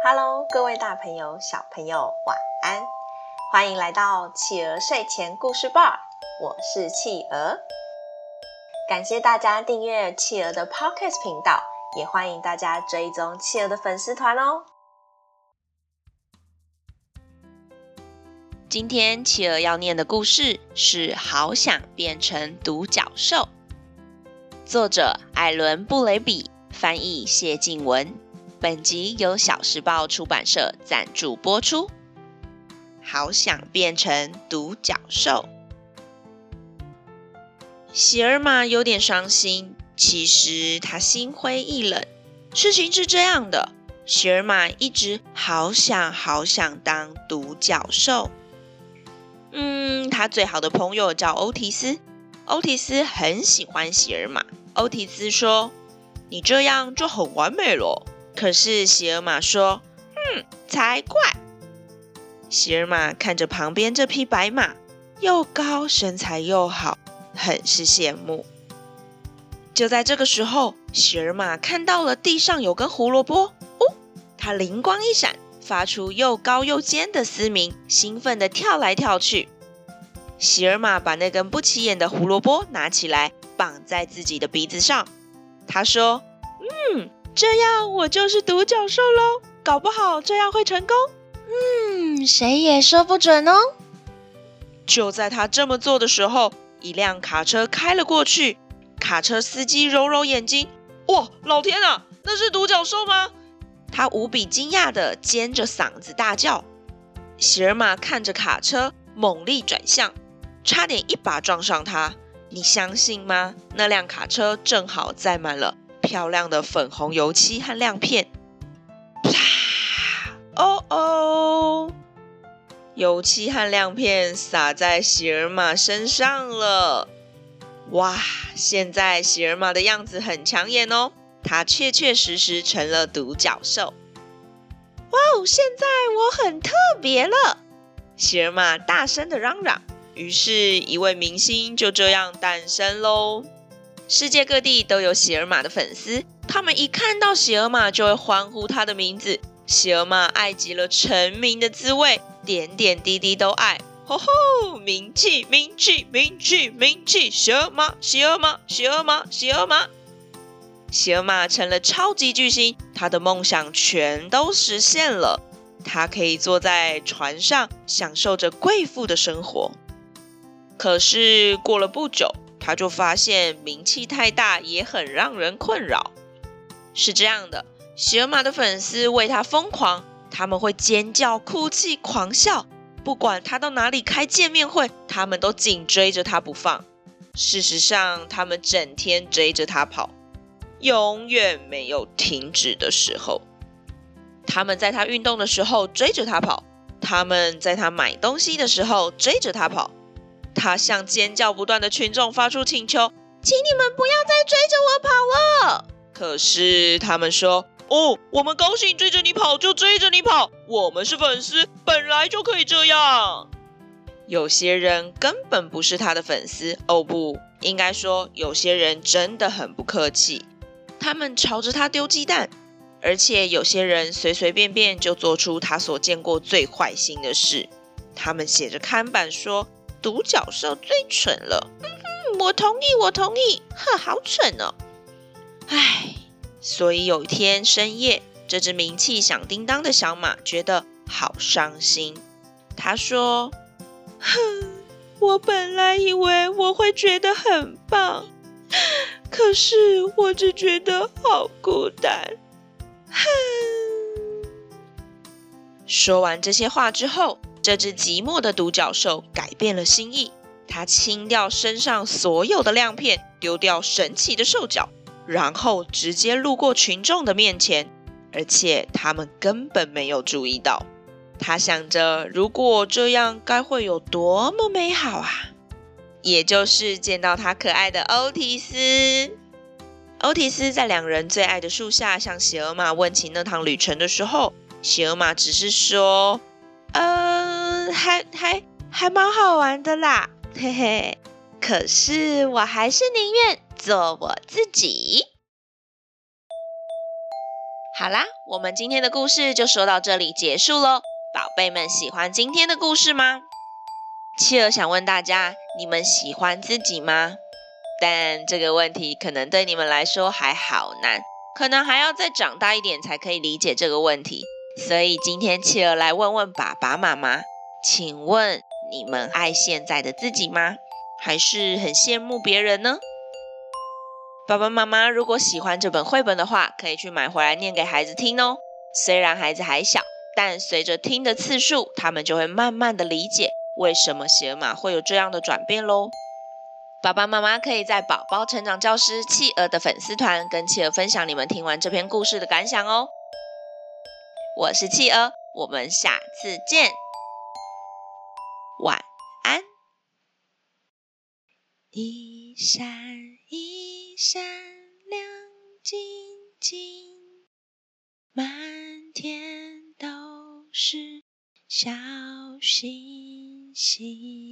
Hello，各位大朋友、小朋友，晚安！欢迎来到企鹅睡前故事吧，我是企鹅。感谢大家订阅企鹅的 Podcast 频道，也欢迎大家追踪企鹅的粉丝团哦。今天企鹅要念的故事是《好想变成独角兽》，作者艾伦·布雷比，翻译谢静文。本集由小时报出版社赞助播出。好想变成独角兽。喜尔玛有点伤心，其实她心灰意冷。事情是这样的，喜尔玛一直好想好想当独角兽。嗯，他最好的朋友叫欧提斯，欧提斯很喜欢喜尔玛。欧提斯说：“你这样就很完美了。”可是喜尔玛说：“嗯，才怪！”喜尔玛看着旁边这匹白马，又高，身材又好，很是羡慕。就在这个时候，喜尔玛看到了地上有根胡萝卜，哦，他灵光一闪，发出又高又尖的嘶鸣，兴奋地跳来跳去。喜尔玛把那根不起眼的胡萝卜拿起来，绑在自己的鼻子上。他说：“嗯。”这样我就是独角兽喽，搞不好这样会成功。嗯，谁也说不准哦。就在他这么做的时候，一辆卡车开了过去。卡车司机揉揉眼睛，哇，老天啊，那是独角兽吗？他无比惊讶的尖着嗓子大叫。喜尔玛看着卡车，猛力转向，差点一把撞上他。你相信吗？那辆卡车正好载满了。漂亮的粉红油漆和亮片，啪！哦哦，油漆和亮片洒在喜尔玛身上了。哇！现在喜尔玛的样子很抢眼哦，它确确实实成了独角兽。哇哦！现在我很特别了，喜尔玛大声的嚷嚷。于是，一位明星就这样诞生喽。世界各地都有喜尔玛的粉丝，他们一看到喜尔玛就会欢呼他的名字。喜尔玛爱极了成名的滋味，点点滴滴都爱。吼吼，名气，名气，名气，名气！喜尔玛，喜尔玛，喜尔玛，喜尔玛。喜尔玛成了超级巨星，他的梦想全都实现了。他可以坐在船上，享受着贵妇的生活。可是过了不久。他就发现名气太大也很让人困扰。是这样的，喜尔玛的粉丝为他疯狂，他们会尖叫、哭泣、狂笑，不管他到哪里开见面会，他们都紧追着他不放。事实上，他们整天追着他跑，永远没有停止的时候。他们在他运动的时候追着他跑，他们在他买东西的时候追着他跑。他向尖叫不断的群众发出请求，请你们不要再追着我跑了。可是他们说：“哦，我们高兴追着你跑就追着你跑，我们是粉丝，本来就可以这样。”有些人根本不是他的粉丝，哦不，应该说有些人真的很不客气，他们朝着他丢鸡蛋，而且有些人随随便便就做出他所见过最坏心的事。他们写着看板说。独角兽最蠢了，嗯哼，我同意，我同意，呵，好蠢哦，唉，所以有一天深夜，这只名气响叮当的小马觉得好伤心。他说：“哼，我本来以为我会觉得很棒，可是我只觉得好孤单。”哼。说完这些话之后。这只寂寞的独角兽改变了心意，它清掉身上所有的亮片，丢掉神奇的兽角，然后直接路过群众的面前，而且他们根本没有注意到。他想着，如果这样，该会有多么美好啊！也就是见到他可爱的欧提斯。欧提斯在两人最爱的树下向喜尔玛问起那趟旅程的时候，喜尔玛只是说。嗯，还还还蛮好玩的啦，嘿嘿。可是我还是宁愿做我自己。好啦，我们今天的故事就说到这里结束喽。宝贝们喜欢今天的故事吗？企鹅想问大家，你们喜欢自己吗？但这个问题可能对你们来说还好难，可能还要再长大一点才可以理解这个问题。所以今天企鹅来问问爸爸妈妈，请问你们爱现在的自己吗？还是很羡慕别人呢？爸爸妈妈如果喜欢这本绘本的话，可以去买回来念给孩子听哦。虽然孩子还小，但随着听的次数，他们就会慢慢的理解为什么鞋码会有这样的转变喽。爸爸妈妈可以在宝宝成长教师企鹅的粉丝团跟企鹅分享你们听完这篇故事的感想哦。我是企鹅，我们下次见，晚安。一闪一闪亮晶晶，满天都是小星星。